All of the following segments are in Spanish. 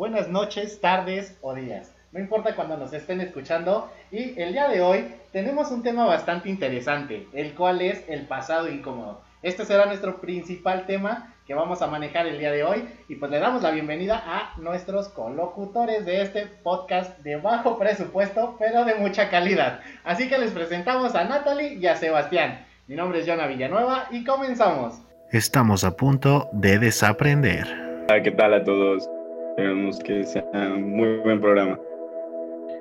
buenas noches, tardes o días. No importa cuando nos estén escuchando. Y el día de hoy tenemos un tema bastante interesante, el cual es el pasado incómodo. Este será nuestro principal tema que vamos a manejar el día de hoy. Y pues le damos la bienvenida a nuestros colocutores de este podcast de bajo presupuesto, pero de mucha calidad. Así que les presentamos a Natalie y a Sebastián. Mi nombre es Jonah Villanueva y comenzamos. Estamos a punto de desaprender. ¿Qué tal a todos? Esperamos que sea un muy buen programa.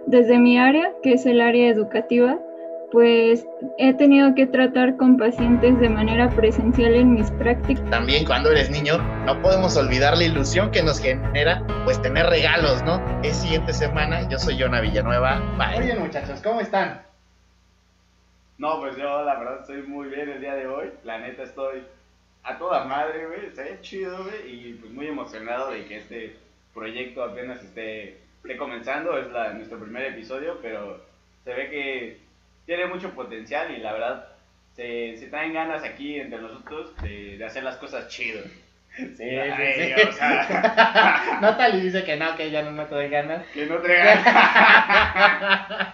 Desde mi área, que es el área educativa, pues he tenido que tratar con pacientes de manera presencial en mis prácticas. También cuando eres niño, no podemos olvidar la ilusión que nos genera, pues tener regalos, ¿no? Es siguiente semana, yo soy Jonah Villanueva. Bye. Oye muchachos, ¿cómo están? No, pues yo la verdad estoy muy bien el día de hoy. La neta estoy a toda madre, güey. Está bien chido, güey. Y pues muy emocionado de que este proyecto apenas esté, esté comenzando. Es la, nuestro primer episodio, pero se ve que tiene mucho potencial y la verdad se, se traen ganas aquí entre nosotros de, de hacer las cosas chido. Sí, sí, sí. O sea... Natalie dice que no, que ella no me trae ganas. Que no trae ganas.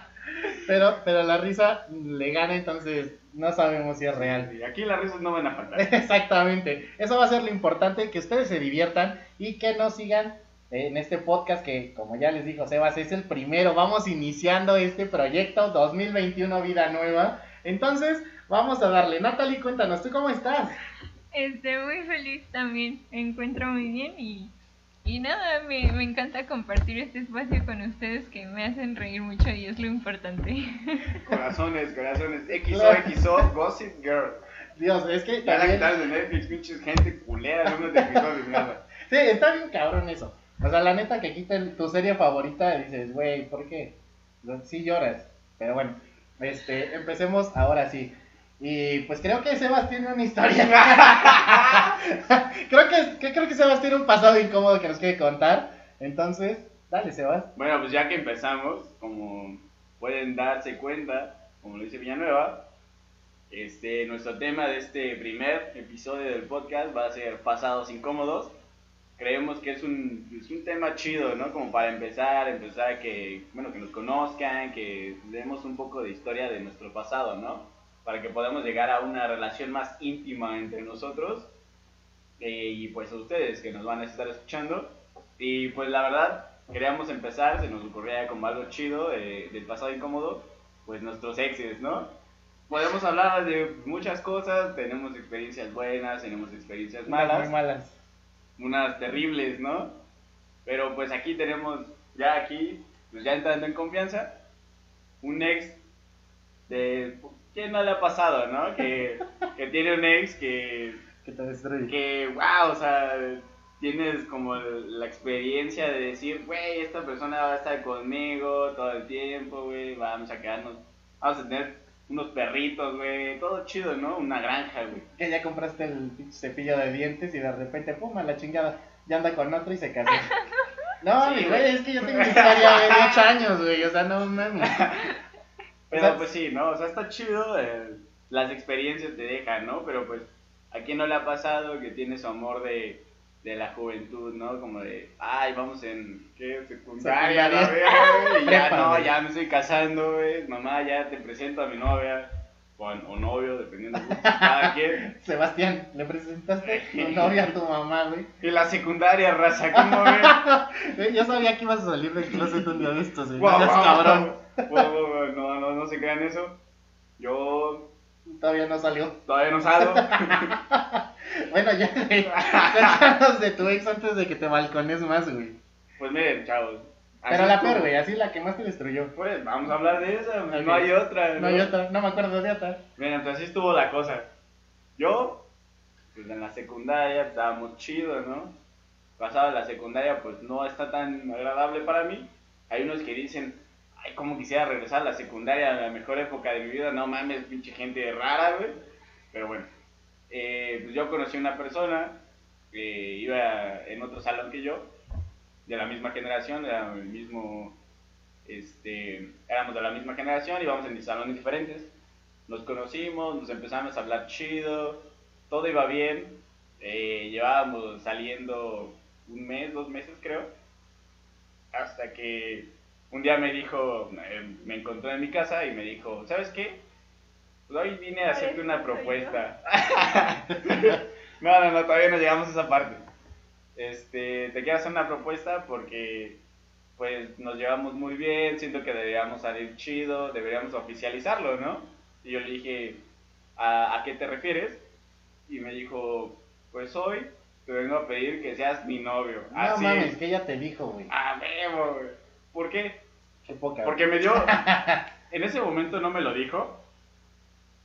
pero, pero la risa le gana, entonces no sabemos si es real. Y aquí las risas no van a faltar. Exactamente. Eso va a ser lo importante, que ustedes se diviertan y que nos sigan en este podcast que, como ya les dijo Sebas, es el primero. Vamos iniciando este proyecto 2021 Vida Nueva. Entonces, vamos a darle. Natalie, cuéntanos, ¿tú cómo estás? Estoy muy feliz también. Me encuentro muy bien y y nada, me, me, encanta compartir este espacio con ustedes que me hacen reír mucho y es lo importante. Corazones, corazones. XOXO, Gossip Girl. Dios, es que. Ya también... la de Netflix, pinches gente culera, no me te nada. Sí, está bien cabrón eso. O sea, la neta que quiten tu serie favorita dices, güey, ¿por qué? Sí lloras. Pero bueno, este, empecemos ahora sí. Y pues creo que Sebas tiene una historia. creo, que, que, creo que Sebas tiene un pasado incómodo que nos quiere contar. Entonces, dale, Sebas. Bueno, pues ya que empezamos, como pueden darse cuenta, como lo dice Villanueva, este, nuestro tema de este primer episodio del podcast va a ser pasados incómodos. Creemos que es un, es un tema chido, ¿no? Como para empezar, empezar a que, bueno, que nos conozcan, que demos un poco de historia de nuestro pasado, ¿no? para que podamos llegar a una relación más íntima entre nosotros eh, y pues a ustedes que nos van a estar escuchando. Y pues la verdad, queríamos empezar, se nos ocurría como algo chido eh, del pasado incómodo, pues nuestros exes, ¿no? Podemos hablar de muchas cosas, tenemos experiencias buenas, tenemos experiencias malas. Muy malas. Unas terribles, ¿no? Pero pues aquí tenemos, ya aquí, pues ya entrando en confianza, un ex de ¿Quién no le ha pasado, no? Que, que tiene un ex que... Que te destruye. Que, wow, o sea, tienes como la experiencia de decir, güey, esta persona va a estar conmigo todo el tiempo, güey, vamos a quedarnos, vamos a tener unos perritos, güey, todo chido, ¿no? Una granja, güey. Que ya compraste el cepillo de dientes y de repente, pum, a la chingada, ya anda con otro y se casó. No, sí, güey, es que yo tengo una historia de 8 años, güey, o sea, no mames. Pero pues sí, ¿no? O sea, está chido, eh, las experiencias te dejan, ¿no? Pero pues, ¿a quién no le ha pasado que tiene su amor de, de la juventud, ¿no? Como de, ay, vamos en, ¿qué? Secundaria, secundaria. y ya, no, ya me estoy casando, güey, mamá, ya te presento a mi novia. O, o novio, dependiendo de cada quien. Sebastián, le presentaste tu novia a tu mamá, güey. Y la secundaria, raza, ¿cómo ves? Yo sabía que ibas a salir del closet un día de estos, güey. Wow, cabrón. no, no, no se crean eso. Yo. Todavía no salió. Todavía no salgo. bueno, ya, cuéntanos de tu ex antes de que te balcones más, güey. Pues miren, chavos. Pero la peor, güey, así la que más te destruyó. Pues vamos a hablar de esa, no hay otra. ¿no? hay otra, no me acuerdo de otra. Miren, entonces así estuvo la cosa. Yo, pues en la secundaria estábamos chidos, ¿no? Pasada la secundaria, pues no está tan agradable para mí. Hay unos que dicen, ay, cómo quisiera regresar a la secundaria, a la mejor época de mi vida, no mames, pinche gente rara, güey. Pero bueno, eh, pues yo conocí a una persona que iba en otro salón que yo, de la misma generación, era el mismo, este, éramos de la misma generación, íbamos en salones diferentes. Nos conocimos, nos empezamos a hablar chido, todo iba bien, eh, llevábamos saliendo un mes, dos meses creo hasta que un día me dijo, eh, me encontró en mi casa y me dijo, ¿sabes qué? Pues hoy vine a hacerte una propuesta. no, no, no, todavía no llegamos a esa parte. Este, te quiero hacer una propuesta porque pues nos llevamos muy bien, siento que deberíamos salir chido, deberíamos oficializarlo, ¿no? Y yo le dije, ¿a, a qué te refieres? Y me dijo, pues hoy te vengo a pedir que seas mi novio. No Así. mames, que ella te dijo, güey. A huevo, güey. ¿Por qué? Qué poca. Porque me dio. En ese momento no me lo dijo,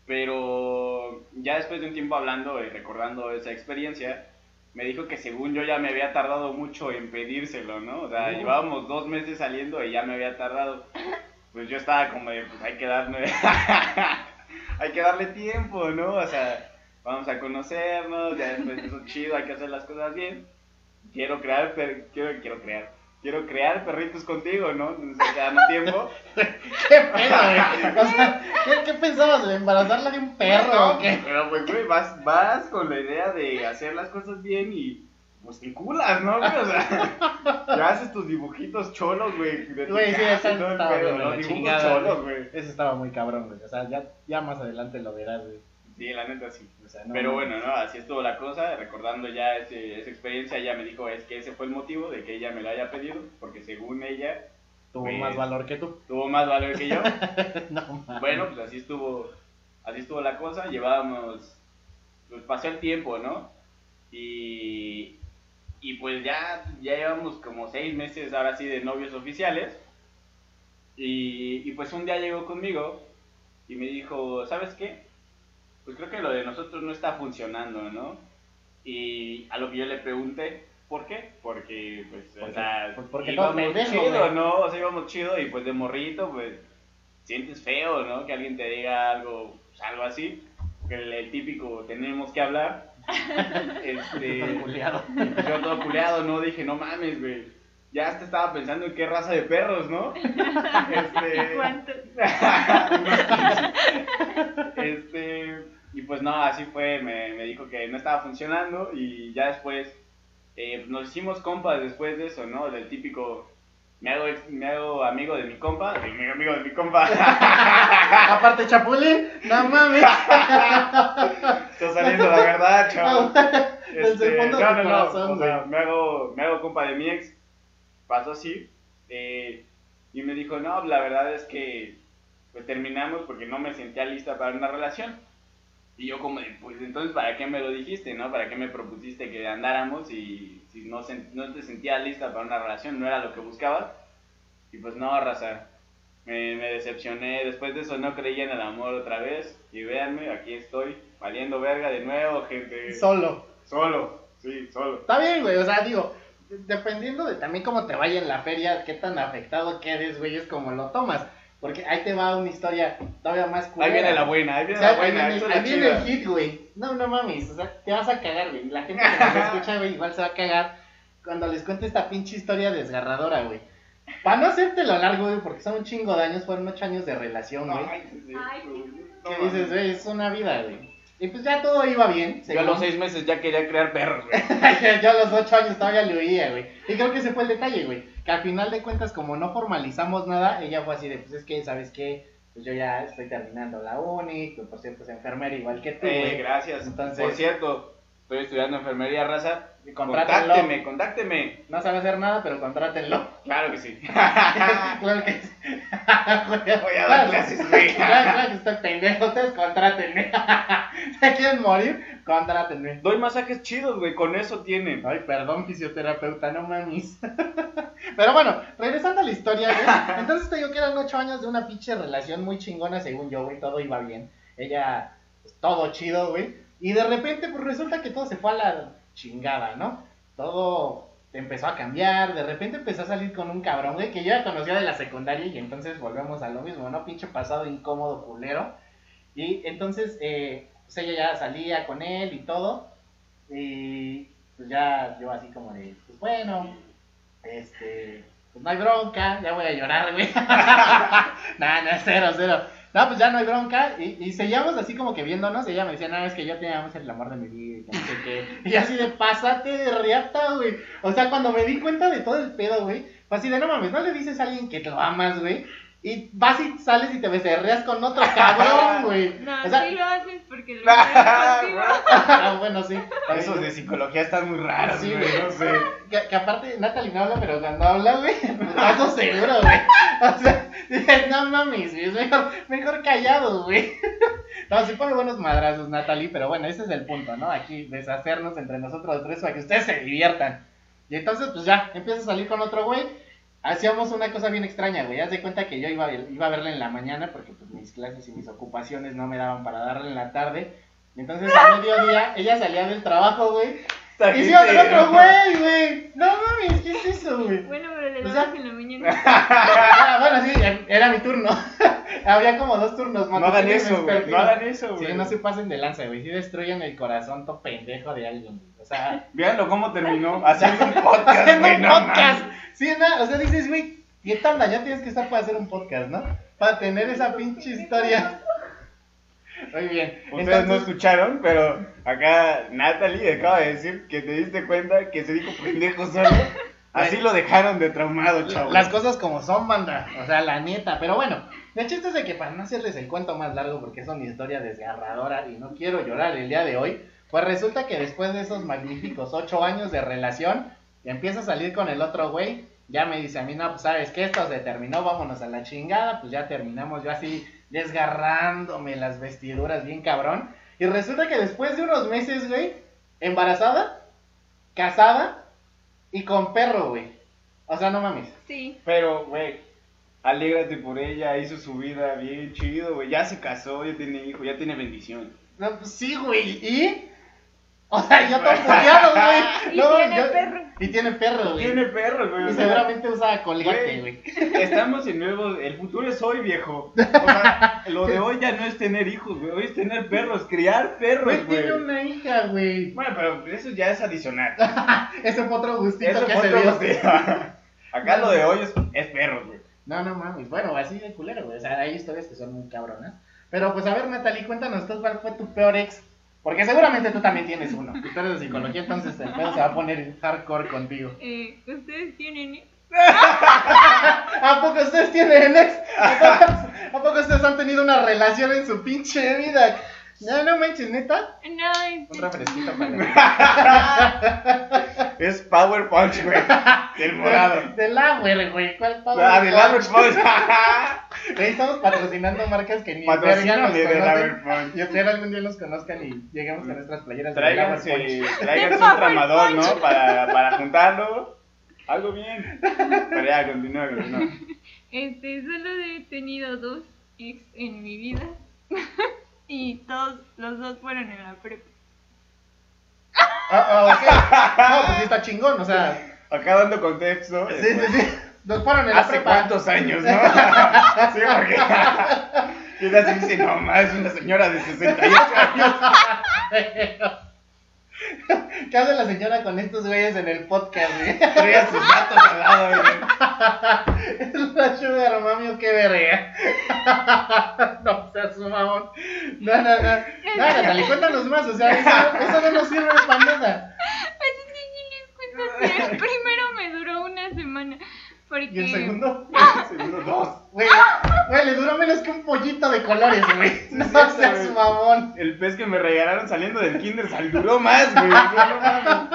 pero ya después de un tiempo hablando y recordando esa experiencia, me dijo que según yo ya me había tardado mucho en pedírselo, ¿no? O sea, Uh. llevábamos dos meses saliendo y ya me había tardado. Pues yo estaba como de, pues hay que darle. hay que darle tiempo, ¿no? O sea, vamos a conocernos, ya después de eso chido, hay que hacer las cosas bien. Quiero crear, per- quiero, quiero crear. Quiero crear perritos contigo, ¿no? Entonces que darnos tiempo. ¿Qué pedo, güey? O sea, ¿qué, qué pensabas, güey? ¿Embarazarla de un perro No, o qué? Pero pues, güey, vas, vas con la idea de hacer las cosas bien y pues te enculas, ¿no, güey? O sea, ya haces tus dibujitos cholos, güey. de Güey, sí, el estaba pedo, de ¿no? Dibujos chingada, cholos, güey. Ese estaba muy cabrón, güey. O sea, ya, ya más adelante lo verás, güey. Sí, la neta sí. O sea, no Pero bueno, ¿no? Así estuvo la cosa. Recordando ya ese- esa experiencia, ella me dijo es que ese fue el motivo de que ella me lo haya pedido, porque según ella Tuvo Pues- más valor que tú. tuvo más valor que yo. no. Bueno, pues así estuvo, así estuvo la cosa, llevábamos, pues pasó el tiempo, ¿no? Y, y pues ya, ya llevamos como seis meses ahora sí de novios oficiales. Y, y pues un día llegó conmigo y me dijo, ¿sabes qué? Pues creo que lo de nosotros no está funcionando, ¿no? Y a lo que yo le pregunté, ¿por qué? Porque, pues, Porque- o sea, pues porque todo íbamos chido. ¿no? O sea, íbamos chido y pues de morrito, pues, sientes feo, ¿no? Que alguien te diga algo, pues, algo así. Que el, el típico, tenemos que hablar. este, Culiado. yo todo culeado, ¿no? Dije, no mames, güey. Ya hasta estaba pensando en qué raza de perros, ¿no? Este, ¿Cuántos? este, y pues no, así fue, me, me dijo que no estaba funcionando y ya después eh, nos hicimos compas después de eso, ¿no? Del típico, me hago, me hago amigo de mi compa, de mi amigo de mi compa. Aparte, Chapulín, no mames. Está saliendo la verdad, chavo. De no, no, no, o sea, me hago, me hago compa de mi ex, pasó así, eh, y me dijo, no, la verdad es que pues terminamos porque no me sentía lista para una relación. Y yo como pues entonces, ¿para qué me lo dijiste, no? ¿Para qué me propusiste que andáramos y si no, no te sentías lista para una relación, no era lo que buscabas? Y pues no, raza, me, me decepcioné. Después de eso no creí en el amor otra vez. Y véanme, aquí estoy, valiendo verga de nuevo, gente. Solo. Solo, sí, solo. Está bien, güey. O sea, digo, dependiendo de también cómo te vaya en la feria, qué tan afectado quedes, güey, es como lo tomas. Porque ahí te va una historia todavía más Ahí culera. viene la buena, ahí O viene sea, la buena. ahí viene, ahí el hit, güey. No, no mames. O sea, te vas a cagar, güey. La gente que nos escucha, güey, igual se va a cagar cuando les cuente esta pinche historia desgarradora, güey. Para no hacértelo largo, güey, porque son un chingo de años, fueron ocho años de relación, güey. Ay, sí, sí. Ay, sí. No, Que dices, güey, es una vida, güey. Y pues ya todo iba bien. Yo a según- los seis meses ya quería crear perros, güey. Yo a los ocho años todavía le oía, güey. Y creo que ese fue el detalle, güey. Que al final de cuentas, como no formalizamos nada, ella fue así de, pues es que, ¿sabes qué? Pues yo ya estoy terminando la uni, que por cierto es enfermera igual que tú, Eh, güey. gracias. Entonces- Por cierto, estoy estudiando enfermería raza. Contrátenlo. Contácteme, contácteme. No sabe hacer nada, pero contrátenlo. Claro que sí. claro que sí. Voy a dar clases, güey. Claro, claro que estoy pendejo, ustedes contrátenme. ¿Se quieren morir? Contrátenme. Doy masajes chidos, güey, con eso tienen. Ay, perdón, fisioterapeuta, no mames. Pero bueno, regresando a la historia, güey. Entonces te digo que eran ocho años de una pinche relación muy chingona, según yo, güey. Todo iba bien. Ella, pues todo chido, güey. Y de repente, pues resulta que todo se fue a la chingada, ¿no? Todo empezó a cambiar. De repente empezó a salir con un cabrón, güey, que yo ya conocía de la secundaria. Y entonces volvemos a lo mismo, ¿no? Pinche pasado incómodo, culero. Y entonces, eh, pues ella ya salía con él y todo. Y pues ya yo así como de, pues bueno, este, pues no hay bronca, ya voy a llorar, güey. nah, no, cero, cero. No, pues ya no hay bronca. Y, y seguíamos así como que viéndonos. Y ella me decía, no, es que yo te amo, es el amor de mi vida. Y no sé. Y así de, pásate de riata, güey. O sea, cuando me di cuenta de todo el pedo, güey. Fue así de, no mames, no le dices a alguien que te lo amas, güey. Y vas y sales y te becerreas con otro cabrón, güey. No, o sea, sí lo haces porque lo ah, bueno, sí. Esos de psicología están muy raros, Sí, güey, no sé. Que, que aparte Natalie no habla, pero cuando habla, güey, putazo seguro, güey. O sea, dices, no mames, güey, es mejor, mejor callado, güey. No, sí pone buenos madrazos, Natalie, pero bueno, ese es el punto, ¿no? Aquí deshacernos entre nosotros tres para que ustedes se diviertan. Y entonces, pues ya, empieza a salir con otro güey. Hacíamos una cosa bien extraña, güey. Haz de cuenta que yo iba, a- iba a verla en la mañana porque pues mis clases y mis ocupaciones no me daban para darle en la tarde. Entonces, a mediodía, ella salía del trabajo, güey. Esta Y iba con otro güey, güey. No mames, ¿qué es eso, güey? Bueno, pero le dabas en la mañana. Ah, bueno, sí, era mi turno. Había como dos turnos No hagan eso, güey. No hagan eso, güey. Sí, no se pasen de lanza, güey. Sí destruyen el corazón to pendejo de alguien. O sea, Véanlo cómo terminó haciendo un podcast, haciendo güey. un no podcast. Sí, no, o sea, dices, güey, ¿qué tanda? Ya tienes que estar para hacer un podcast, ¿no? Para tener esa pinche historia. Muy bien. Ustedes no Entonces, escucharon, pero acá Natalie acaba de decir que te diste cuenta que se dijo pendejo solo. Así lo dejaron de traumado, chavo. Las cosas como son, banda. O sea, la neta. Pero bueno, el chiste es de que para no hacerles el cuento más largo, porque es una historia desgarradora y no quiero llorar el día de hoy, pues resulta que después de esos magníficos ocho años de relación, empieza a salir con el otro güey. Ya me dice a mí, no, pues sabes que esto se terminó, vámonos a la chingada. Pues ya terminamos, yo así desgarrándome las vestiduras bien cabrón. Y resulta que después de unos meses, güey, embarazada, casada y con perro, güey. O sea, no mames. Sí. Pero, güey, alégrate por ella, hizo su vida bien chido, güey. Ya se casó, ya tiene hijo, ya tiene bendición. No, pues sí, güey. ¿Y? O sea, yo todo puteado, güey. Y No, tiene yo- perro. Y tiene perro, güey. Tiene perro, güey. Y o sea, seguramente usa colgate, Güey. Estamos en nuevo. El futuro es hoy, viejo. O sea, lo de hoy ya no es tener hijos, güey. Hoy es tener perros, criar perros, Güey, tiene una hija, güey. Bueno, pero eso ya es adicional. Ese fue otro gustito Eso que fue se otro dio. gustito. Acá lo de hoy es, es perros, güey. No, no mames. Bueno, así de culero, güey. O sea, hay historias que son muy cabronas. Pero pues a ver, Natalie, cuéntanos tú cuál fue tu peor ex. Porque seguramente tú también tienes uno. Y tú eres de psicología, entonces el pedo se va a poner hardcore contigo. Eh, ¿Ustedes tienen ex? ¿A poco ustedes tienen ex? ¿A poco, a poco ustedes han tenido una relación en su pinche vida? No, no manches, neta. No, Un este, refresquito para Es Power Punch, güey. Del morado. Del Lauer, güey. ¿Cuál Power Ah, del Power Punch? Ahí estamos patrocinando marcas que ni Patrocíname verga nos del conocen. Power Punch. Y espero algún día nos conozcan y lleguemos con nuestras playeras de Tráiganse, Punch. tráiganse un tramador, ¿no? Para, para juntarlo. Algo bien. Pero ya, continúa, continúa. este, solo he tenido dos ex en mi vida. Y todos, los dos fueron en la prepa. Ah, ah, ok. No, pues sí está chingón, o sea. Acá dando contexto. Sí, sí, sí. Nos fueron en la ¿Hace prepa. cuántos años, no? sí, porque. Se dice, no, más es una señora de 68 años. ¿Qué hace la señora con estos güeyes en el podcast, güey? Trae sus datos al lado, güey. Es la sugar mami o qué verga. No seas un mamón. No, no, no. No, Natalie, cuéntanos más. O sea, eso, eso no nos sirve para nada. Pues es que sí les cuento primero me duró una semana. Porque... Y el segundo, Segundo dos. güey, güey, le duró menos que un pollito de colores, güey. No es cierto, seas güey. mamón. El pez que me regalaron saliendo del kinder duró más, güey. No.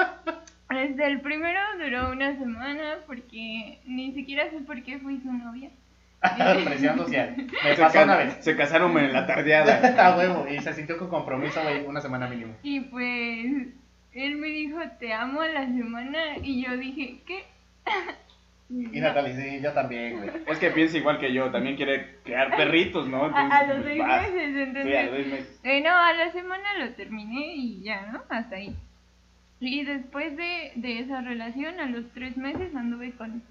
Desde el primero duró una semana porque ni siquiera sé por qué fui su novia. Presión social. Me Se, pasó una vez. se casaron en la tardeada. A huevo, y se sintió con compromiso, güey, una semana mínimo. Y pues él me dijo te amo a la semana y yo dije ¿qué? Y Natalie, sí, yo también, güey. Es que piensa igual que yo, también quiere crear perritos, ¿no? A, a los seis vas. meses, Sí, a entonces. los seis meses. Eh, no, a la semana lo terminé y ya, ¿no? Hasta ahí. Y después de, de esa relación, a los tres meses anduve con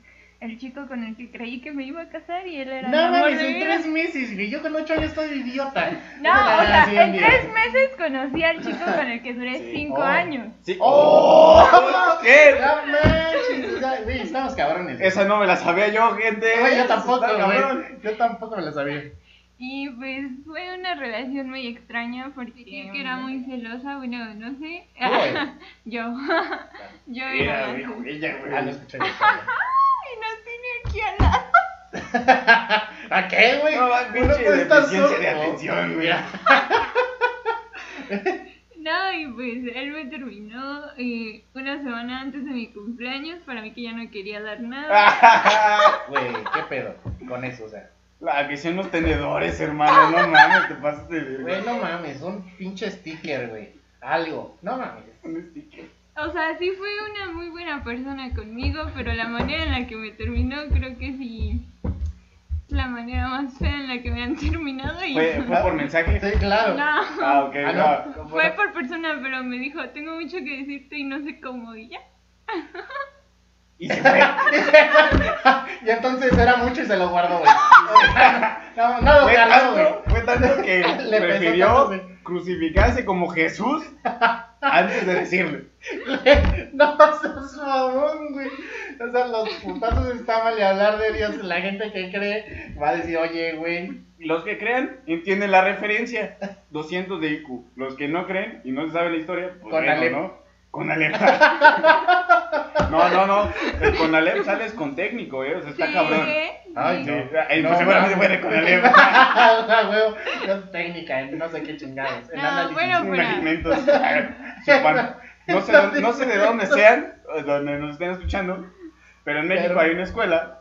el chico con el que creí que me iba a casar y él era el No amor mames, en vida. tres meses, güey. Yo con ocho años estoy idiota. No, o la sea, en tres meses conocí al chico con el que duré Sí. cinco Oh. años. Sí. ¡Oh! ¿Qué? No manches, güey, estamos cabrones. güey. Esa no me la sabía yo, gente. Güey, yo tampoco, güey. Yo tampoco me lo sabía. Y pues fue una relación muy extraña porque que era muy celosa, bueno, no sé. Yo. Yo era. La ella, güey. Ah, no escuché ¿A qué, güey? No, va, Uno pinche puede estar deficiencia de atención, güey. Mira. No, y pues él me terminó eh, una semana antes de mi cumpleaños para mí que ya no quería dar nada. Güey, ¿qué pedo con eso? O sea, La que sean los tenedores, hermano. No mames, te pasas de güey, no mames, un pinche sticker, güey. Algo, no mames. Un sticker. O sea, sí fue una muy buena persona conmigo, pero la manera en la que me terminó creo que sí es la manera más fea en la que me han terminado y ¿Fue, fue por mensaje? Sí, claro. no. Ah, ok, Ah, no. no. Fue por persona, pero me dijo, tengo mucho que decirte y no sé cómo y ya. Y se fue. y entonces era mucho y se lo guardó, güey. No, no lo Fue tanto, fue tanto que Le tanto, prefirió güey. Crucificarse como Jesús antes de decirle. No seas mamón, güey. O sea, los putazos está mal y hablar de Dios. La gente que cree va a decir, oye, güey. Los que crean entienden la referencia. 200 de IQ. Los que no creen y no se saben la historia, pues Con. ¿no? Con Alep. no, no, no. Con Alep sales con técnico, ¿eh? O sea, está Sí, cabrón. ¿eh? Ay, Sí, no. eh, No, pues seguramente fue de con Alep. Ah, huevo. Es técnica, en no sé qué chingados. En No, análisis. bueno. Chupan. No sé, dónde- no sé de dónde sean, donde nos estén escuchando, pero en México Pero- hay una escuela,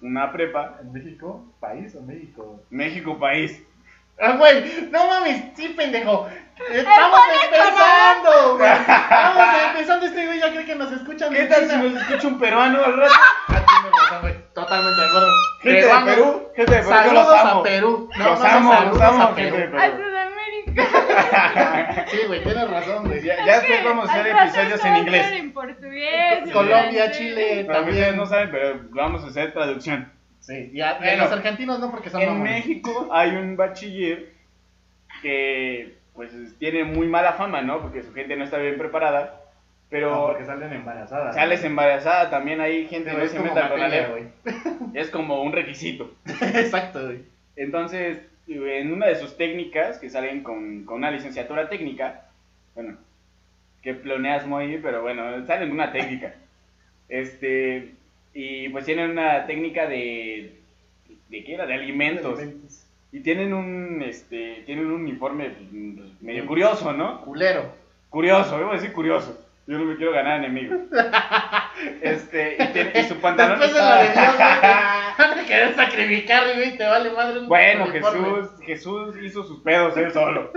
una prepa, ¿En México? ¿País o México? México país. Ah, güey, no mames, sí, pendejo. Estamos empezando, güey. Empezando. Este güey ya cree que nos escuchan. ¿Qué tal si nos escucha un peruano al rato? Tienes razón, güey. Totalmente de acuerdo. Gente de Perú, gente de Perú, Saludos los amo. a Perú. Los amo, los amo, a gente de Perú. A Perú. Sudamérica. Sí, güey, tienes razón, güey. Ya, ya después vamos a hacer episodios en inglés. En portugués. en Colombia. Chile, también. no saben, pero vamos a hacer traducción. Sí, y a, y a Bueno, los argentinos no, porque son En mamones. México hay un bachiller que pues tiene muy mala fama, ¿no? Porque su gente no está bien preparada. No, Pero porque salen embarazadas. sales embarazada, también hay gente que es se meta con Alep. güey. Es como un requisito. Exacto, güey. Entonces, en una de sus técnicas, que salen con, con una licenciatura técnica, bueno, que pleonasmo ahí, pero bueno, salen una técnica. Este, y pues tienen una técnica de, ¿de qué era? De alimentos. Y tienen un, este, tienen un uniforme pues, medio curioso, ¿no? Culero. Curioso, a decir curioso. Yo no me quiero ganar enemigos. Este, y, tiene- y su pantalón Después de la de Dios, güey. Querer sacrificar, güey. Te vale madre. un Bueno. Jesús, Jesús hizo sus pedos él solo.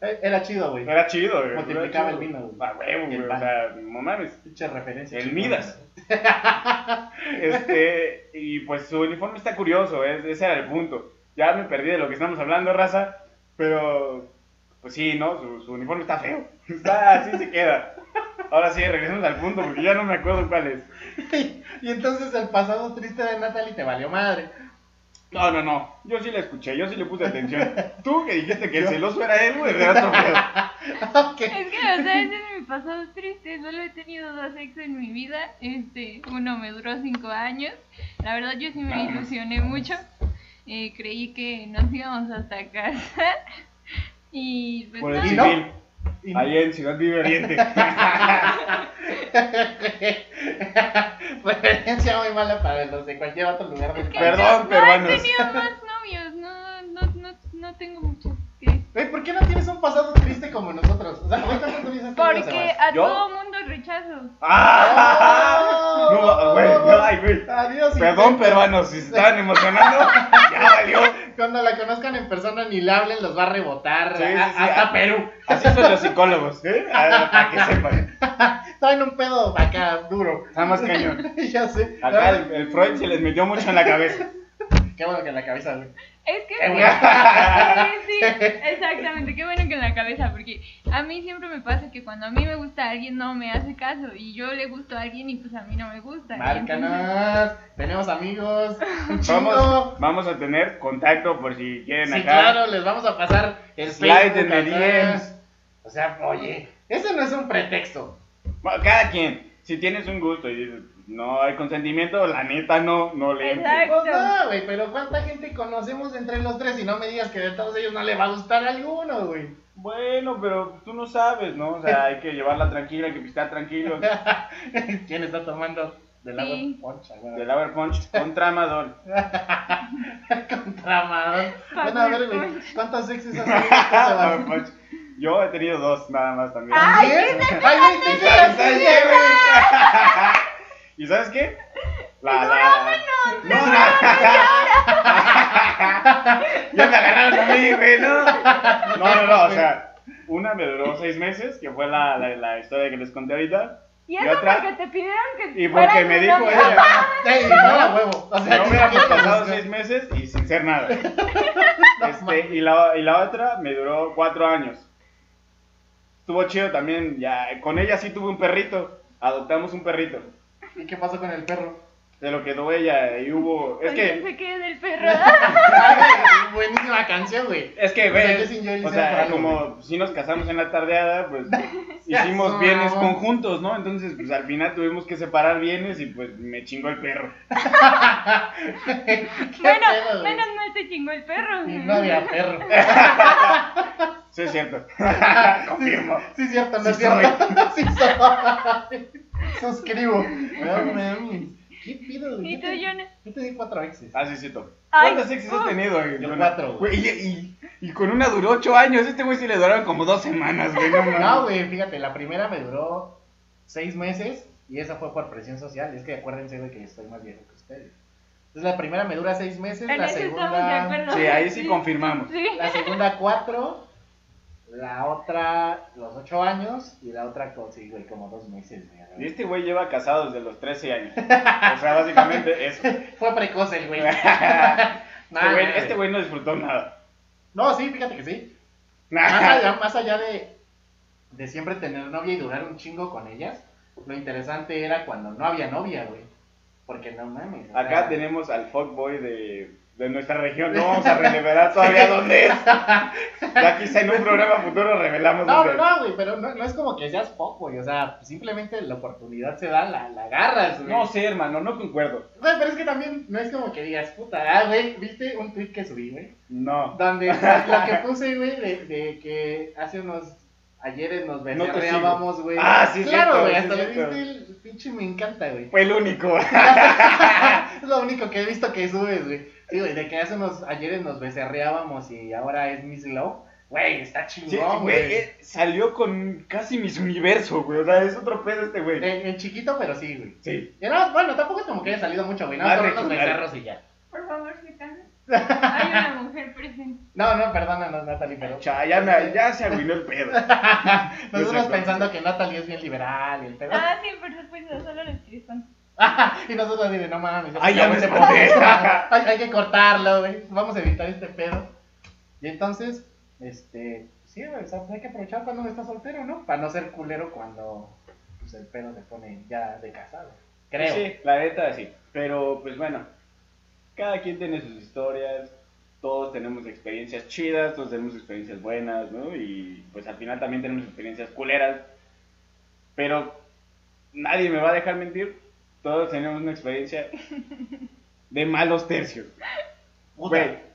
Eh, Era chido, güey. Era chido, güey. Multiplicaba el vino, güey. Ah, huevo, güey. O sea, no mames. Pinche referencia. El. Midas. Este, y pues su uniforme está curioso, es- ese era el punto. Ya me perdí de lo que estamos hablando, raza, pero pues sí, ¿no? Su, su uniforme está feo. Está, así se queda. Ahora sí, regresemos al punto porque ya no me acuerdo cuál es. y entonces el pasado triste de Natalie te valió madre. No, no, no. Yo sí la escuché, yo sí le puse atención. Tú que dijiste que el celoso era él, güey, era otro pedo. Ok. Es que, o sea, ese es mi pasado triste. Solo he tenido dos ex en mi vida. Este, uno me duró cinco años. La verdad, yo sí me ilusioné mucho. Eh, creí que nos íbamos hasta casar. Y pues Por el. ¿Y no? civil. Ahí en Ciudad Vive Oriente. Referencia muy mala para los de cualquier otro lugar del país. Perdón, no peruanos. he tenido más novios. No, no, no, no tengo Güey, ¿por qué no tienes un pasado triste como nosotros? O sea, ¿cuántas veces has tenido, Porque a ¿Yo? todo mundo rechazo. ¡Ah! No, güey, no, ay, güey. Adiós. Perdón, intento. peruanos, si se estaban emocionando, ya valió. Cuando la conozcan en persona ni le hablen, los va a rebotar. Sí, a- sí, sí. hasta Ah. Perú. Así son los psicólogos, ¿eh? Ah, Para que sepan. Traen un pedo acá duro. Está más cañón. ya sé. Acá el, el Freud se les metió mucho en la cabeza. Qué bueno que en la cabeza, güey. Es que sí, sí, exactamente, qué bueno que en la cabeza, porque a mí siempre me pasa que cuando a mí me gusta alguien no me hace caso y yo le gusto a alguien y pues a mí no me gusta. y entonces- Márcanos. Tenemos amigos. Vamos, vamos a tener contacto por si quieren Sí, acá. claro, les vamos a pasar el Slide en el. DMs. O sea, oye, ese no es un pretexto. Bueno, Cada quien, si tienes un gusto y dices, no hay consentimiento, la neta no, no le. Exacto. Pues no, güey, pero ¿cuánta gente conocemos entre los tres? Y no me digas que de todos ellos no le va a gustar alguno, güey. Bueno, pero tú no sabes, ¿no? O sea, hay que llevarla tranquila, hay que pistar tranquilo. ¿Quién está tomando del agua Sí. poncha, güey? Del Punch contra Amador. Contra Amador. Bueno, a ver, güey, punch. ¿cuántos exes has tenido, Punch. Yo he tenido dos, nada más también. Ay, ¿También? Ay, güey, te ¿Sabes quedas qué, bien, güey? ¿Y sabes qué? La, la... No, no. ya me agarraron a mí, güey, no. No, no, no, o sea, una me duró seis meses, que fue la, la, la historia que les conté ahorita. Y ¿Y eso otra? porque te pidieron que Y porque me dijo novio. ella, Ey, no la huevo. O sea, no hubiéramos pasado seis meses y sin ser nada. Este, y, la, y la otra me duró cuatro años. Estuvo chido también, ya, con ella sí tuve un perrito, adoptamos un perrito. ¿Y qué pasó con el perro? Se lo quedó ella y hubo... Es que... pensé que del perro. Buenísima canción, güey. Es que, O sea, güey, o sea, algo, como si nos casamos en la tardeada, pues hicimos bienes conjuntos, ¿no? Entonces, pues al final tuvimos que separar bienes y pues me chingó el perro. ¿Qué bueno, pedo, menos mal te chingó el perro. No había perro. Sí, es cierto. Confirmo. Sí, es cierto, no Sí es cierto. Sí, soy. Suscribo. Mames. ¿Qué pido, güey? ¿Y Yo tú, Jonas? Yo te di cuatro exes. Ah, sí, sí, to. Ay, ¿Cuántas exes has uh. tenido, güey? Yo cuatro, güey. Y, y- y con una duró ocho años. Este güey sí le duraron como dos semanas, güey. No, mames. No, güey, fíjate, la primera me duró seis meses y esa fue por presión social. Es que acuérdense, güey, que estoy más viejo que ustedes. Entonces la primera me dura seis meses, En la eso estamos de segunda, acuerdo. Sí, ahí sí confirmamos. Sí. la segunda cuatro, la otra los ocho años y la otra con- sí, güey, como dos meses. Y este güey lleva casado desde los 13 años. O sea, básicamente eso. Fue precoz el güey. Este güey- este güey no disfrutó nada. No, sí, fíjate que sí. Más allá, más allá de, de siempre tener novia y durar un chingo con ellas, lo interesante era cuando no había novia, güey. Porque no mames. Acá tenemos al fuckboy de, de nuestra región. No vamos a revelar todavía dónde es. Ya quizá en un programa futuro revelamos No, dónde no, güey, pero no, no es como que seas poco, güey. O sea, simplemente la oportunidad se da, la, la agarras, güey. No sé, hermano, no concuerdo. Güey, pero es que también no es como que digas, puta, ah, güey, ¿viste un tweet que subí, güey? No. Donde lo que puse, güey, de, de que hace unos ayeres nos becerreábamos, güey. Ah, sí, Claro, güey, sí, hasta lo cierto. viste, el pinche me encanta, güey. Fue el único. es lo único que he visto que subes, güey. Sí, güey, de que hace unos ayeres nos becerreábamos y ahora es Miss Love. Güey, está Sí, chingón, güey, güey. eh, salió con casi mis universo, güey. O sea, es otro pedo este güey. En, en chiquito, pero sí, güey. Sí. Y no, bueno, tampoco es como que haya salido mucho, güey. Más son unos becerros y ya. Por favor, se calma. Hay una mujer presente. No, no, perdónanos, Natalie, pero. Cha, ya, me- ya se arruinó el pedo. Nosotros Exacto. pensando que Natalie es bien liberal y el pedo. Ah, sí, por supuesto, solo los chispan. y nosotros así de no mames. Ay, ya me se espanté. hay, hay que cortarlo, güey. Vamos a evitar este pedo. Y entonces, este. Sí, güey, o sea, hay que aprovechar cuando uno está soltero, ¿no? Para no ser culero cuando pues, el pedo se pone ya de casado. Creo. Sí, la neta sí. Pero pues bueno, cada quien tiene sus historias, todos tenemos experiencias chidas, todos tenemos experiencias buenas, ¿no? Y pues al final también tenemos experiencias culeras. Pero nadie me va a dejar mentir, todos tenemos una experiencia de malos tercios. Güey,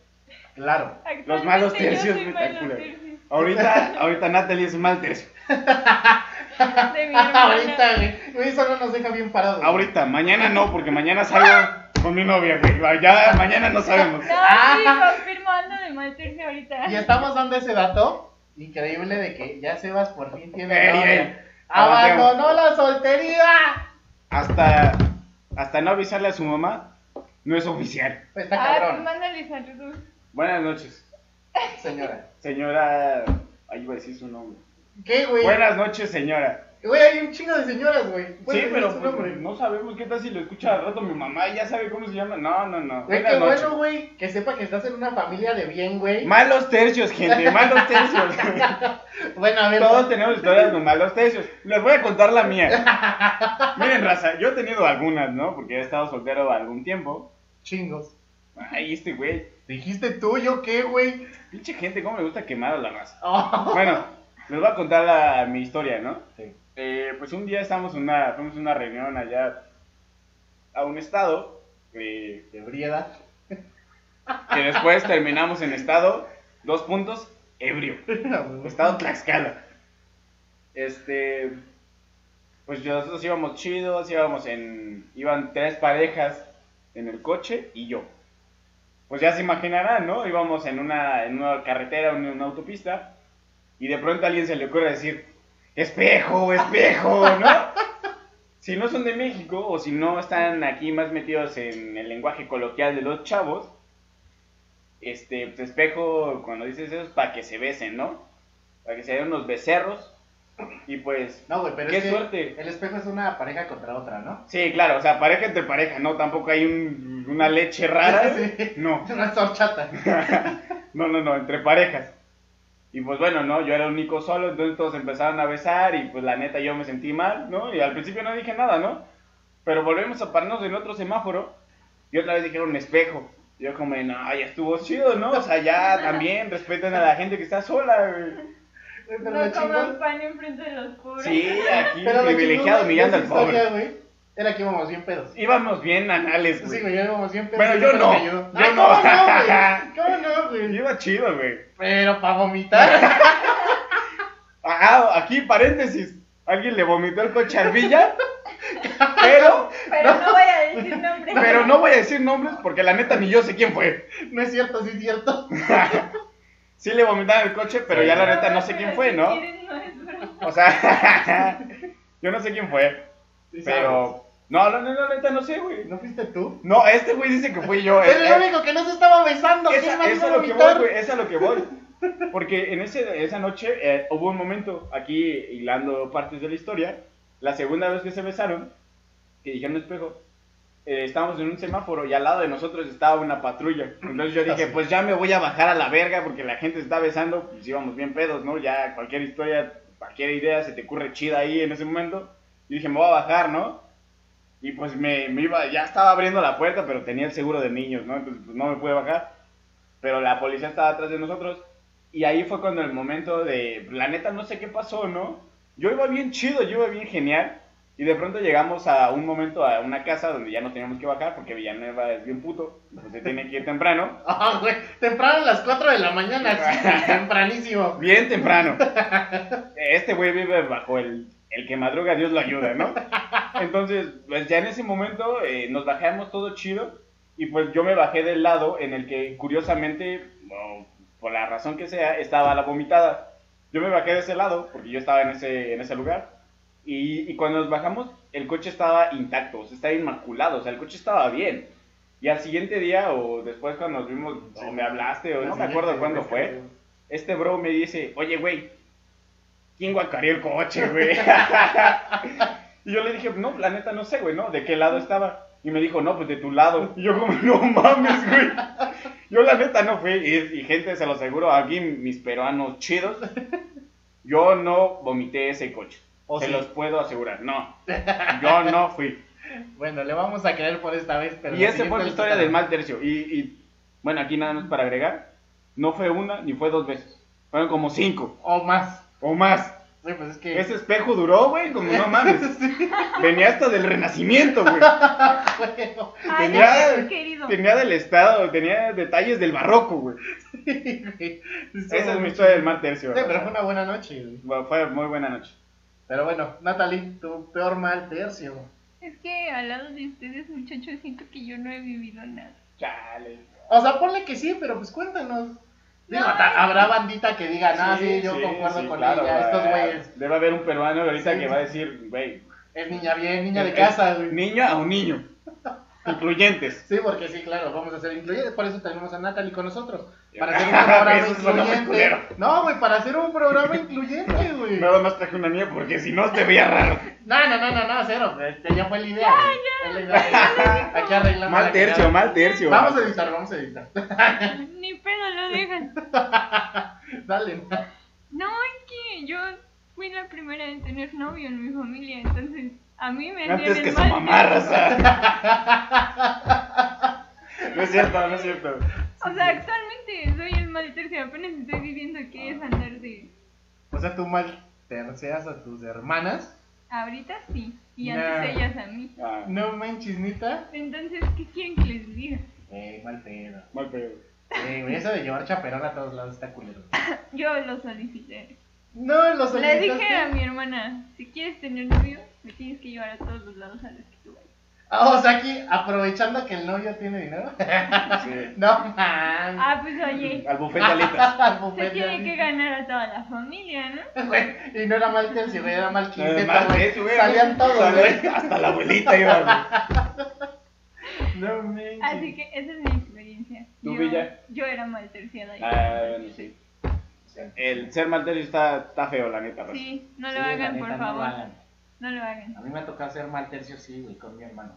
Claro. Los malos tercios soy me ahorita, ahorita Natalie es un mal tercio. De mi. Ahorita, güey. Güey, Eso no nos deja bien parados. Ahorita, mañana no, porque mañana salgo con mi novia, güey. Ya mañana no sabemos. No, Ah. sí, confirmo, ando de mal ahorita. Y estamos dando ese dato increíble de que ya Sebas por fin tiene Ey, novia. ey. ¡Abandonó la soltería! hasta, hasta no avisarle a su mamá, no es oficial. Pues está Ah, pues cabrón, mándale saludos. Buenas noches, señora. señora. Ahí iba a decir su nombre. ¿Qué, güey? Buenas noches, señora. Güey, hay un chingo de señoras, güey. Sí, pero pues, no sabemos qué tal si lo escucha al rato mi mamá y ya sabe cómo se llama. No, no, no. Güey, qué bueno, güey, que sepa que estás en una familia de bien, güey. Malos tercios, gente, malos tercios. Bueno, a ver. Todos tenemos historias con malos tercios. Les voy a contar la mía. Miren, raza, yo he tenido algunas, ¿no? Porque he estado soltero algún tiempo. Chingos. Ay, este güey. ¿Dijiste tú, yo qué, güey? Pinche gente, cómo me gusta quemar a la raza. Oh. Bueno, les voy a contar la- mi historia, ¿no? Sí. Eh, pues un día estábamos en una, fuimos a una reunión allá a un estado eh, De brieda. que después terminamos en estado, dos puntos, ebrio. Estado Tlaxcala. Este, pues nosotros íbamos chidos, íbamos en, iban tres parejas en el coche y yo. Pues ya se imaginarán, ¿no? Íbamos en una, en una carretera, en una autopista, y de pronto a alguien se le ocurre decir, espejo, espejo, ¿no? Si no son de México o si no están aquí más metidos en el lenguaje coloquial de los chavos, este, pues, espejo, cuando dices eso es para que se besen, ¿no? Para que se den unos becerros. Y pues, No, güey, pero Qué es que suerte. el espejo es una pareja contra otra, ¿no? sí, claro, o sea, pareja entre pareja, ¿no? Tampoco hay un- una leche rara. Sí. No, Una sorchata. no, no, no, entre parejas. Y pues bueno, ¿no? Yo era el único solo, entonces todos empezaron a besar y pues la neta yo me sentí mal, ¿no? Y al principio no dije nada, ¿no? Pero volvemos a pararnos en otro semáforo y otra vez dijeron espejo. Y Yo como, no, ya estuvo chido, ¿no? O sea, ya también respeten a la gente que está sola, güey. Pero No coman pan enfrente de los pobres. Sí, aquí pero privilegiado mirando al historia, pobre. güey, Era que íbamos bien pedos. Íbamos bien anales, güey. Sí, güey, íbamos bien pedos. Bueno, yo no, yo Ay, no. ¿Cómo no, güey? ¿Cómo no, güey? Iba chido, güey. Pero para vomitar. Ah, aquí paréntesis. Alguien le vomitó el coche al Villa, pero, Pero no voy a decir nombres. pero no voy a decir nombres porque la neta ni yo sé quién fue. No es cierto, sí es cierto. Sí le vomitaron el coche, pero ya la neta no sé quién fue, ¿no? Si. O sea, yo no sé quién fue, Sí pero... No, la neta, la neta no sé, güey. ¿No fuiste tú? No, este güey dice que fui yo. Eres Eh, el único que no se estaba besando. Esa- ¿Quién más eso iba es a lo que voy, güey, es a lo que voy. Porque en ese, esa noche eh, hubo un momento, aquí hilando partes de la historia, la segunda vez que se besaron, que dijeron espejo, eh, estábamos en un semáforo y al lado de nosotros estaba una patrulla. Entonces yo dije, Así. pues ya me voy a bajar a la verga porque la gente se está besando, pues íbamos bien pedos, ¿no? Ya cualquier historia, cualquier idea se te ocurre chida ahí en ese momento. Y dije, me voy a bajar, ¿no? Y pues me, me iba, ya estaba abriendo la puerta, pero tenía el seguro de niños, ¿no? Entonces pues no me pude bajar. Pero la policía estaba atrás de nosotros. Y ahí fue cuando el momento de, la neta no sé qué pasó, ¿no? Yo iba bien chido, yo iba bien genial. Y de pronto llegamos a un momento a una casa donde ya no teníamos que bajar porque Villanueva es bien puto. Pues se tiene que ir temprano. Ah, güey. Temprano a las 4 de la mañana, sí, tempranísimo. Bien temprano. Este güey vive bajo el, el que madruga, Dios lo ayuda, ¿no? Entonces, pues ya en ese momento eh, nos bajamos todo chido. Y pues yo me bajé del lado en el que, curiosamente, o por la razón que sea, estaba la vomitada. Yo me bajé de ese lado porque yo estaba en ese, en ese lugar. Y, y cuando nos bajamos, el coche estaba intacto, o sea, estaba inmaculado, o sea, el coche estaba bien. Y al siguiente día, o después cuando nos vimos, o me hablaste, o no me acuerdo cuándo fue, este bro me dice, oye, güey, ¿quién guacareó el coche, güey? y yo le dije, no, la neta no sé, güey, ¿no? ¿De qué lado estaba? Y me dijo, no, pues de tu lado. Y yo como, no mames, güey. Yo la neta no fui, y, y gente, se lo aseguro, aquí mis peruanos chidos, yo no vomité ese coche. ¿O se sí? los puedo asegurar, no. Yo no fui. Bueno, le vamos a creer por esta vez, pero... Y la esa fue vez historia del mal tercio. Y, y, bueno, aquí nada más para agregar, no fue una ni fue dos veces. Fueron como cinco O más. o más. Sí, pues es que... Ese espejo duró, güey, como no mames. Venía hasta del renacimiento, güey. Bueno, Tenía- del estado, tenía detalles del barroco, güey. Esa es mi historia del mal tercio. Sí, pero fue una buena noche, güey. Bueno, Fue muy buena noche. Pero bueno, Natalie, tu peor mal tercio. Es que al lado de ustedes, muchachos, siento que yo no he vivido nada. Chale. O sea, ponle que sí, pero pues cuéntanos. Digo, habrá bandita que diga, no, sí, yo sí, concuerdo sí, con claro, ella, estos güeyes. Debe haber un peruano ahorita Sí. que va a decir, güey. Es niña bien, niña de casa, güey. Niño a un niño. Incluyentes. Sí, porque sí, claro, vamos a ser incluyentes, por eso tenemos a Natalie con nosotros. Para hacer un programa incluyente. No, güey, para hacer un programa incluyente, güey. Nada más traje una niña porque si no te veía raro. No, no, no, no, no, cero. Este ya fue la idea. la idea. Aquí arreglamos. Mal tercio, mal tercio. Vamos a editar, vamos a editar. Ni pedo lo dejan. Dale. No, es que yo fui la primera en tener novio en mi familia, entonces a mí me hacían Antes el que su mal mamá, tercio. raza. No es cierto, no es cierto. O sea, actualmente soy el mal tercio, apenas estoy viviendo qué es andar de... O sea, tú mal tercias a tus hermanas. Ahorita sí. Y Nah. antes ellas a mí. Ah, No manches, neta. Entonces, ¿qué quieren que les diga? Eh, mal pedo. mal pedo. Eh, eso de llevar chaperón a todos lados está culero. Yo lo solicité. No, los Le dije a mi hermana, si quieres tener novio, me tienes que llevar a todos los lados a los que tú vayas. Ah, o sea, aquí, aprovechando que el novio tiene dinero. Sí. no, man. Ah, pues oye, Al buffet de alitas. Al se tiene que ganar a toda la familia, ¿no? Güey, y no era mal tercio, güey, era mal quinteto, güey. Salían todos, güey. Hasta la abuelita iba, güey. No manches. Así que esa es mi experiencia. ¿Tú, yo, Villa? yo era mal terciada. Ah, bueno, sí. El ser malterio está, está feo, la neta. raza. Sí, no lo hagan, neta, por no lo favor. hagan. No lo hagan. A mí me ha tocado ser mal tercio, sí, güey, con mi hermano.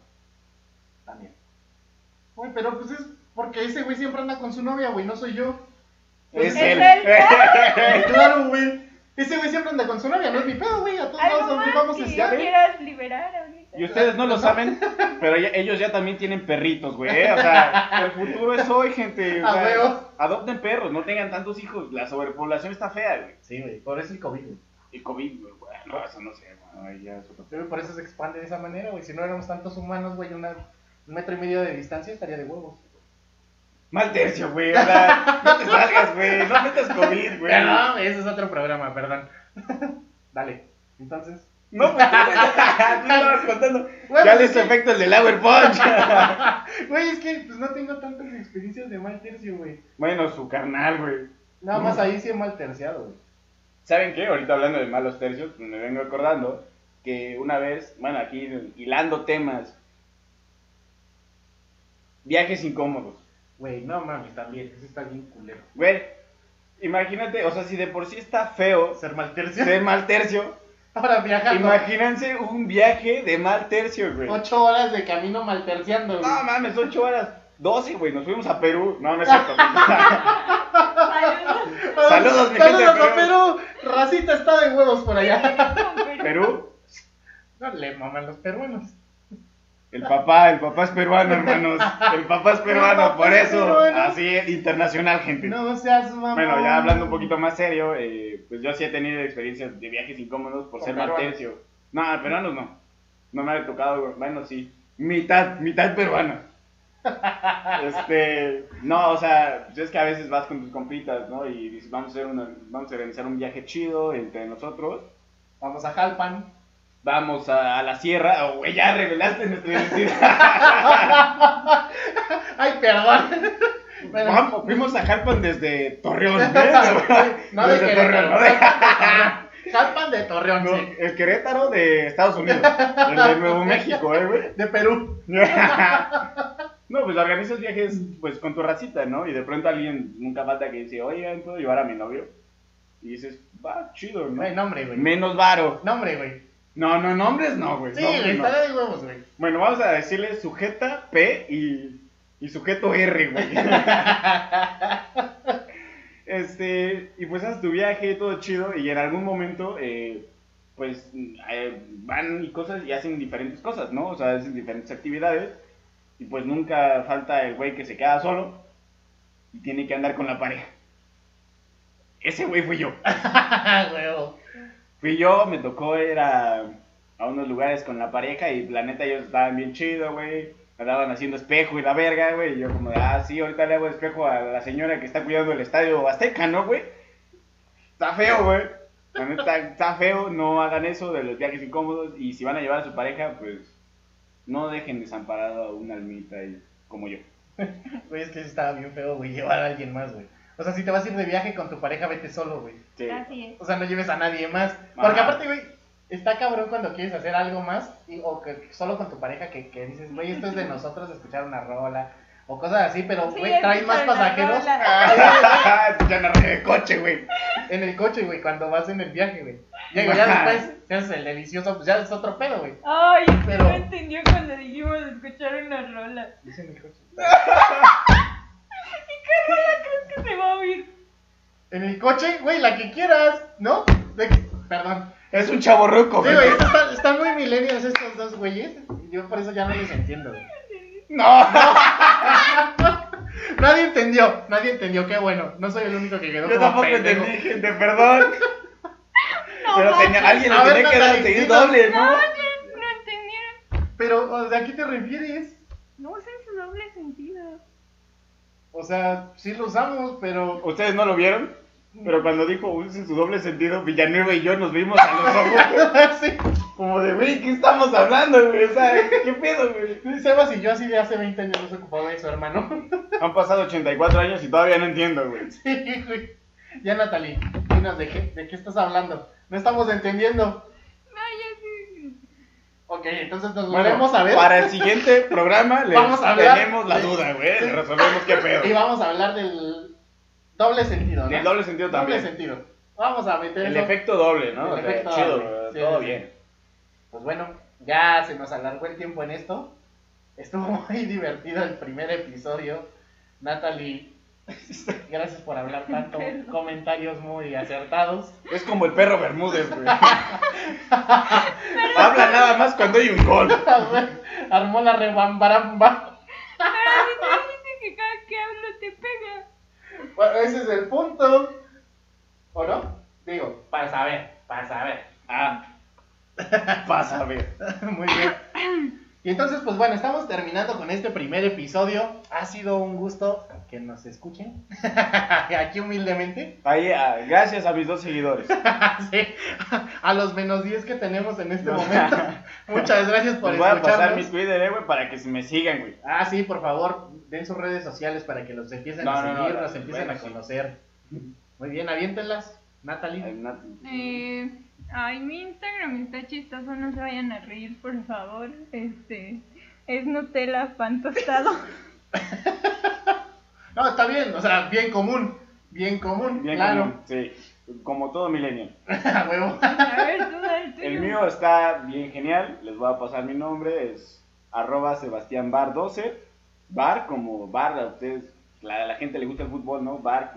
También. Güey, pero pues es porque ese güey siempre anda con su novia, güey, no soy yo. Es Pues, él. Eh, claro, güey. Ese güey siempre anda con su novia, no es mi pedo, güey. A todos más vamos que es yo güey. quieras liberar ahorita. Y ustedes no lo saben, pero ya- ellos ya también tienen perritos, güey. ¿eh? O sea, el futuro es hoy, gente. O sea, adopten perros, no tengan tantos hijos. La sobrepoblación está fea, güey. Sí, güey, por eso el COVID, güey. Y COVID, güey. Bueno, eso no sé, ya es güey, Por eso se expande de esa manera, güey. Si no éramos tantos humanos, güey, una, un metro y medio de distancia estaría de huevos. Mal tercio, güey. O sea, no te salgas, güey. No metas COVID, güey. No, ese es otro programa, perdón. Dale, entonces. No, pues tú, estabas contando. Güey, ya les es que- del Hour Punch. Güey, es que pues no tengo tantas experiencias de mal tercio, güey. bueno, su carnal, güey. Nada más ahí sí he mal terciado, güey. ¿Saben qué? Ahorita hablando de malos tercios, pues me vengo acordando que una vez, bueno, aquí hilando temas, viajes incómodos. Güey, no mames, también, eso está bien culero. Güey, imagínate, o sea, si de por sí está feo Ser mal tercio. ser mal tercio, Ahora viajando imagínense un viaje de mal tercio, güey. ocho horas de camino mal terciando, güey. No mames, ocho horas. 12, güey, nos fuimos a Perú. No, no es cierto. Saludos. Saludos, mi Saludos gente a Perú. Racita está de huevos por allá. Perú, No le maman los peruanos. El papá, el papá es peruano, hermanos. El papá es peruano, papá por es eso. peruano. Así es, internacional, gente. No seas mamón. Bueno, ya hablando un poquito más serio, eh, pues yo sí he tenido experiencias de viajes incómodos por Con ser mal peruanos. tercio. No, peruanos no. No me ha tocado, güey. bueno, sí. Mitad, mitad peruana. Este, no, o sea, pues es que a veces vas con tus compitas, ¿no? Y dices, vamos a hacer una, vamos a organizar un viaje chido entre nosotros. Vamos a Jalpan. Vamos a, a la sierra. Oh, güey, ya revelaste nuestra identidad. Ay, perdón. Bueno, Vamos, fuimos a Jalpan desde Torreón. ¿eh? no de Desde Querétaro. Torreón, ¿no? De- Jalpan de Torreón, No, sí. el Querétaro de Estados Unidos. El de Nuevo México, ¿eh, güey? De Perú. No, pues organizas viajes pues con tu racita, ¿no? Y de pronto alguien nunca falta que dice, oigan, ¿puedo llevar a mi novio? Y dices, va, chido, ¿no? Güey. Menos varo. Nombre, güey. No, no, nombres no, güey. Sí, nombres güey, no. está de huevos, güey. Bueno, vamos a decirle sujeta P y, y sujeto R, güey. este, y pues haces tu viaje, todo chido, y en algún momento, eh, pues eh, van y cosas y hacen diferentes cosas, ¿no? O sea, hacen diferentes actividades, y pues nunca falta el güey que se queda solo y tiene que andar con la pareja. Ese güey fui yo. Fui yo, me tocó ir a, unos lugares con la pareja y la neta ellos estaban bien chido, güey. Andaban haciendo espejo y la verga, güey. Y yo como de, ah, sí, ahorita le hago espejo a la señora que está cuidando el estadio Azteca, ¿no, güey? Está feo, güey. La neta, está feo, no hagan eso de los viajes incómodos. Y si van a llevar a su pareja, pues no dejen desamparado a una almita y, como yo. Güey, es que estaba bien feo, güey, llevar a alguien más, güey. O sea, si te vas a ir de viaje con tu pareja, vete solo, güey. Sí. Así es. O sea, no lleves a nadie más. Porque Ajá. aparte, güey, está cabrón cuando quieres hacer algo más y, o que solo con tu pareja que, que dices, güey, esto es de nosotros escuchar una rola o cosas así, pero, Sí, güey, traen más escuchar una pasajeros rola. ya no de coche, güey. en el coche, güey, cuando vas en el viaje, güey. Llega ya después, te haces el delicioso, pues ya es otro pedo, güey. Ay, es que Pero- no entendió cuando dijimos escuchar una rola. Dice en el coche. ¿Qué rola crees que se va a oír? En el coche, güey, la que quieras, ¿no? De Perdón. Es un chavo ruco, Sí, güey, están, están muy millennials estos dos güeyes. Yo por eso ya no les entiendo, güey. No. Nadie entendió, nadie entendió, qué bueno. No soy el único que quedó Yo como tampoco pendejo. entendí, gente, perdón. No, Pero tenía, alguien ver, tenía que seguir doble, ¿no? No, no entendieron. Pero, o sea, ¿a qué te refieres? No usen su doble sentido. O sea, sí lo usamos, pero... ¿Ustedes no lo vieron? Pero cuando dijo usen su doble sentido, Villanueva y yo nos vimos a los ojos. sí. Como de, güey, ¿qué estamos hablando, güey? O sea, ¿qué pedo, güey? Sebas y yo así de hace 20 años nos ocupaba de su hermano. Han pasado 84 años y todavía no entiendo, güey. Sí, güey. Ya, Natalie, dinos de qué, de qué estás hablando. No estamos entendiendo. Ok, entonces nos Bueno, volvemos a ver. para el siguiente programa les Vamos a hablar tenemos la duda, güey. Sí. Resolvemos qué pedo. Y vamos a hablar del doble sentido, ¿no? Del doble sentido Doble también. sentido. Vamos a meter El eso. efecto doble, ¿no? El O sea, efecto chido, doble. Sí, todo sí, bien. Pues bueno, ya se nos alargó el tiempo en esto. Estuvo muy divertido el primer episodio. Natalie, gracias por hablar tanto. Comentarios muy acertados. Es como el perro Bermúdez, güey. Habla nada más cuando hay un gol. Armó la rebambaramba. Pero si tú dices que cada que hablo te pega. Bueno, ese es el punto. ¿O no? Digo, para saber, para saber. Ah. Pasa a ver. Muy bien. Y entonces, pues bueno, estamos terminando con este primer episodio. Ha sido un gusto que nos escuchen. Aquí humildemente. Ahí, ah, gracias a mis dos seguidores. Sí, A los menos 10 que tenemos en este momento. Muchas gracias por Les voy a pasar mi. Twitter, eh, güey, para que me sigan, güey. Ah, sí, por favor, den sus redes sociales para que los empiecen No, a no, seguir, no, nos empiecen bueno, a sí. conocer. Muy bien, aviéntenlas, Natalie. Eh, ay, mi Instagram está chistoso, no se vayan a reír, por favor. Este, es Nutella pan tostado. No, está bien, o sea, bien común. Bien común, Bien claro. común, sí. Como todo millennial. A huevo. A ver, tú el mío está bien genial. Les voy a pasar mi nombre. Es arroba Sebastián Bar 12. Bar como bar. A ustedes, la, a la gente le gusta el fútbol, ¿no? Bar,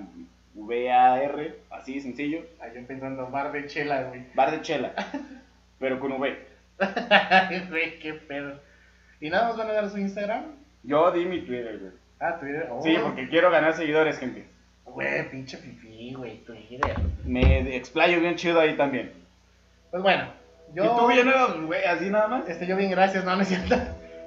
V-A-R. Así sencillo. Ay, yo pensando bar de chela, güey. Bar de chela. Pero con V. Güey, qué pedo. ¿Y nada más van a dar su Instagram? Yo di mi Twitter, güey. Ah, Twitter. Oh, Sí, porque quiero ganar seguidores, gente. Güey, pinche fifí, güey, Twitter. Me explayo bien chido ahí también. Pues bueno, yo... ¿Y tú, Villanueva, güey? Así nada más. Este, yo bien, gracias, no, no es cierto.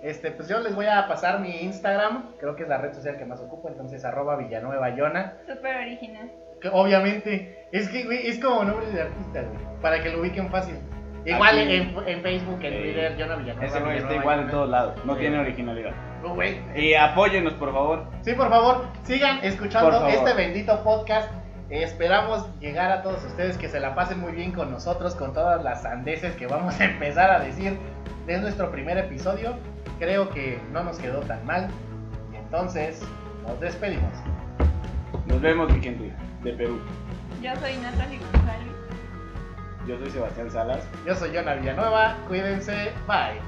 Este, pues yo les voy a pasar mi Instagram, creo que es la red social que más ocupo, entonces arroba Villanueva Yona. Súper original. Que obviamente, es que, güey, es como nombre de artista, güey, para que lo ubiquen fácil. Igual Aquí. en, en Facebook, en. Twitter, Yona Villanueva. Ese güey está igual en todos lados. No Sí. tiene originalidad. Oh, güey. Y apóyennos, por favor. Sí, por favor, sigan escuchando favor. este bendito podcast. Eh, esperamos llegar a todos ustedes que se la pasen muy bien con nosotros, con todas las sandeces que vamos a empezar a decir. Es nuestro primer episodio. Creo que no nos quedó tan mal. Y entonces, nos despedimos. Nos vemos, mi gente, de Perú. Yo soy Natalie González. Yo soy Sebastián Salas. Yo soy Yona Villanueva. Cuídense. Bye.